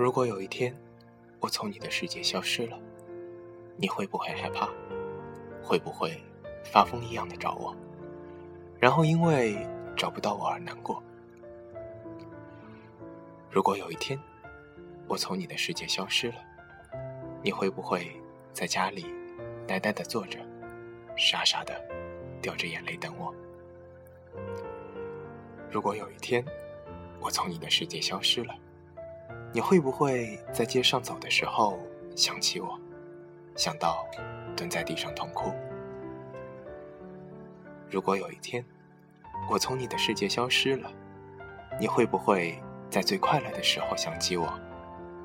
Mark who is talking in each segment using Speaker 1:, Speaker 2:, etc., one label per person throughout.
Speaker 1: 如果有一天我从你的世界消失了，你会不会害怕？会不会发疯一样的找我？然后因为找不到我而难过？如果有一天我从你的世界消失了，你会不会在家里呆呆的坐着，傻傻的掉着眼泪等我？如果有一天我从你的世界消失了，你会不会在街上走的时候想起我，想到蹲在地上痛哭？如果有一天我从你的世界消失了，你会不会在最快乐的时候想起我，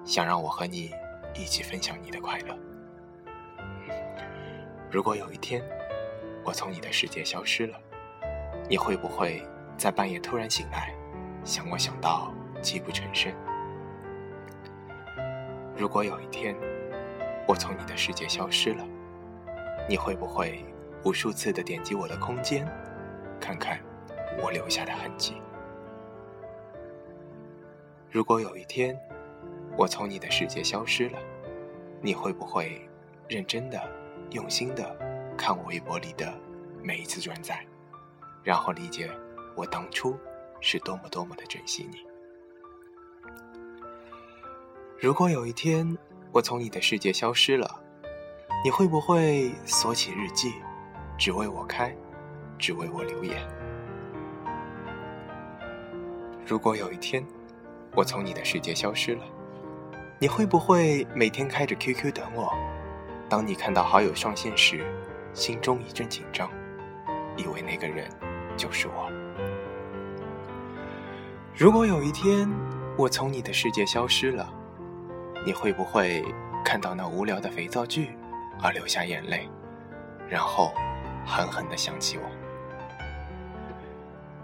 Speaker 1: 想让我和你一起分享你的快乐？如果有一天我从你的世界消失了，你会不会在半夜突然醒来，想我想到泣不成声？如果有一天我从你的世界消失了，你会不会无数次的点击我的空间，看看我留下的痕迹？如果有一天我从你的世界消失了，你会不会认真的、用心的看我微博里的每一次转载，然后理解我当初是多么多么的珍惜你？如果有一天我从你的世界消失了，你会不会锁起日记，只为我开，只为我留言？如果有一天我从你的世界消失了，你会不会每天开着 QQ 等我？当你看到好友上线时，心中一阵紧张，以为那个人就是我。如果有一天我从你的世界消失了，你会不会看到那无聊的肥皂剧而流下眼泪，然后狠狠地想起我？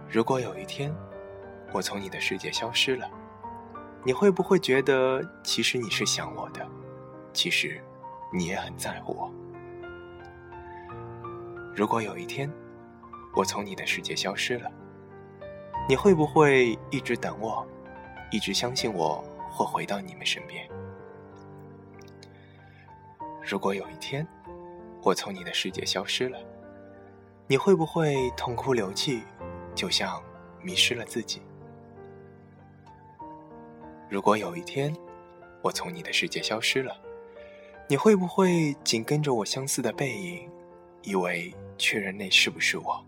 Speaker 1: 如果有一天我从你的世界消失了，你会不会觉得其实你是想我的，其实你也很在乎我？如果有一天我从你的世界消失了，你会不会一直等我，一直相信我会回到你们身边？如果有一天，我从你的世界消失了，你会不会痛哭流涕，就像迷失了自己？如果有一天，我从你的世界消失了，你会不会紧跟着我相似的背影，以为确认那是不是我？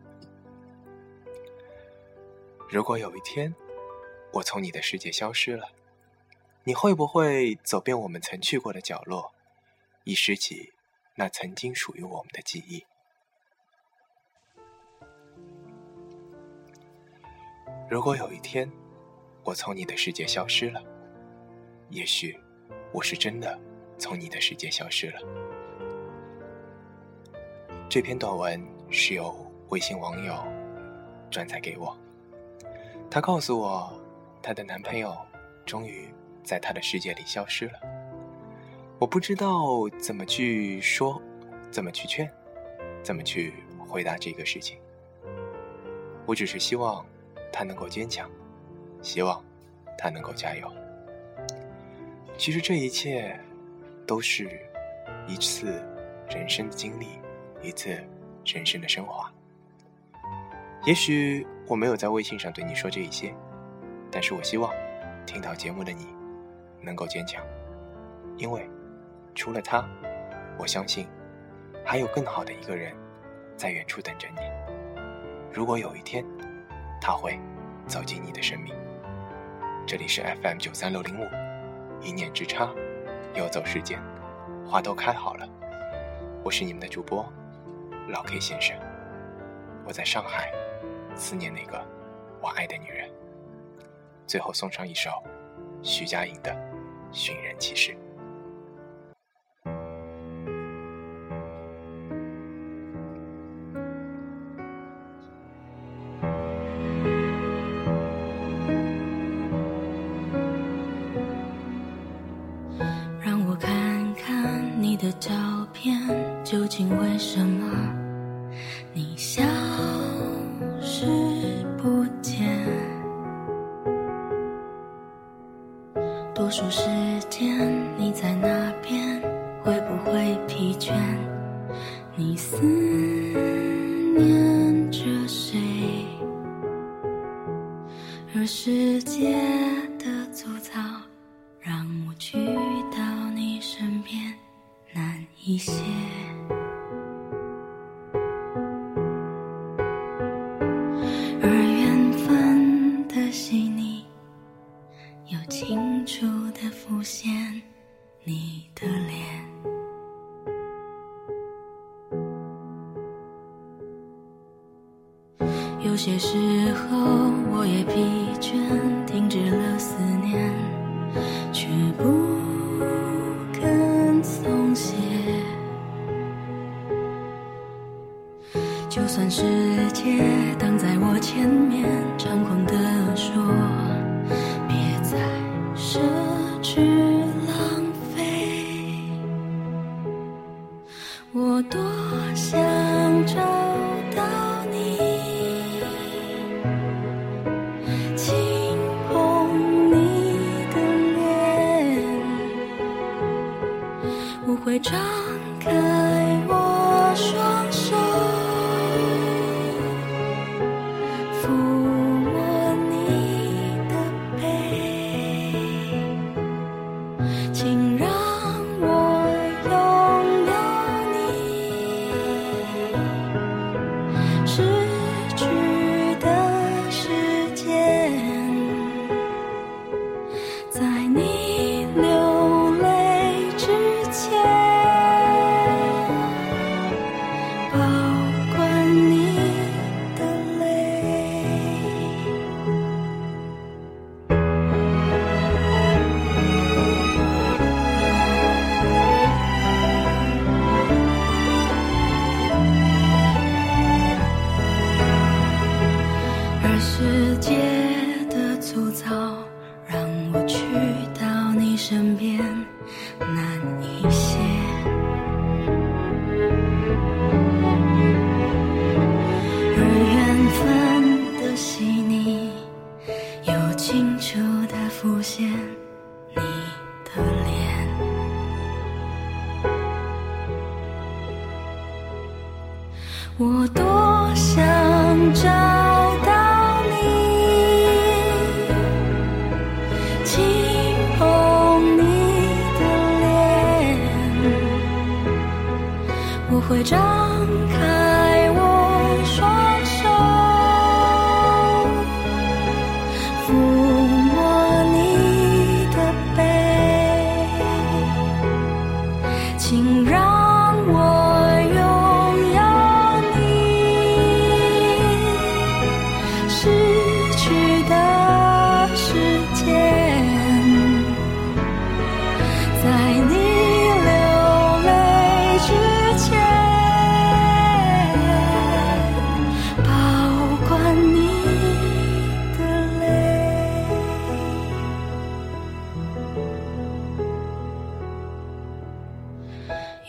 Speaker 1: 如果有一天，我从你的世界消失了，你会不会走遍我们曾去过的角落？遗失起那曾经属于我们的记忆。如果有一天我从你的世界消失了，也许我是真的从你的世界消失了。这篇短文是由微信网友转载给我，他告诉我，她的男朋友终于在她的世界里消失了。我不知道怎么去说，怎么去劝，怎么去回答这个事情。我只是希望他能够坚强，希望他能够加油。其实这一切都是一次人生的经历，一次人生的升华。也许我没有在微信上对你说这一些，但是我希望听到节目的你能够坚强，因为。除了他，我相信还有更好的一个人在远处等着你。如果有一天他会走进你的生命，这里是 FM 九三六零五，一念之差，游走时间，花都开好了。我是你们的主播老 K 先生，我在上海思念那个我爱的女人。最后送上一首徐佳莹的《寻人启事》。
Speaker 2: 的照片究竟为什么你消失不见？多数时间，你在那边？会不会疲倦？你思念而缘分的细腻，又清楚地浮现你的脸。有些时候，我也疲倦，停止了思念，却不就算世界挡在我前面，猖狂地说，别再奢侈浪费。我多想找到你，轻碰你的脸，我会张分的细腻，又清楚的浮现你的脸。我多想找到你，轻碰你的脸，我会张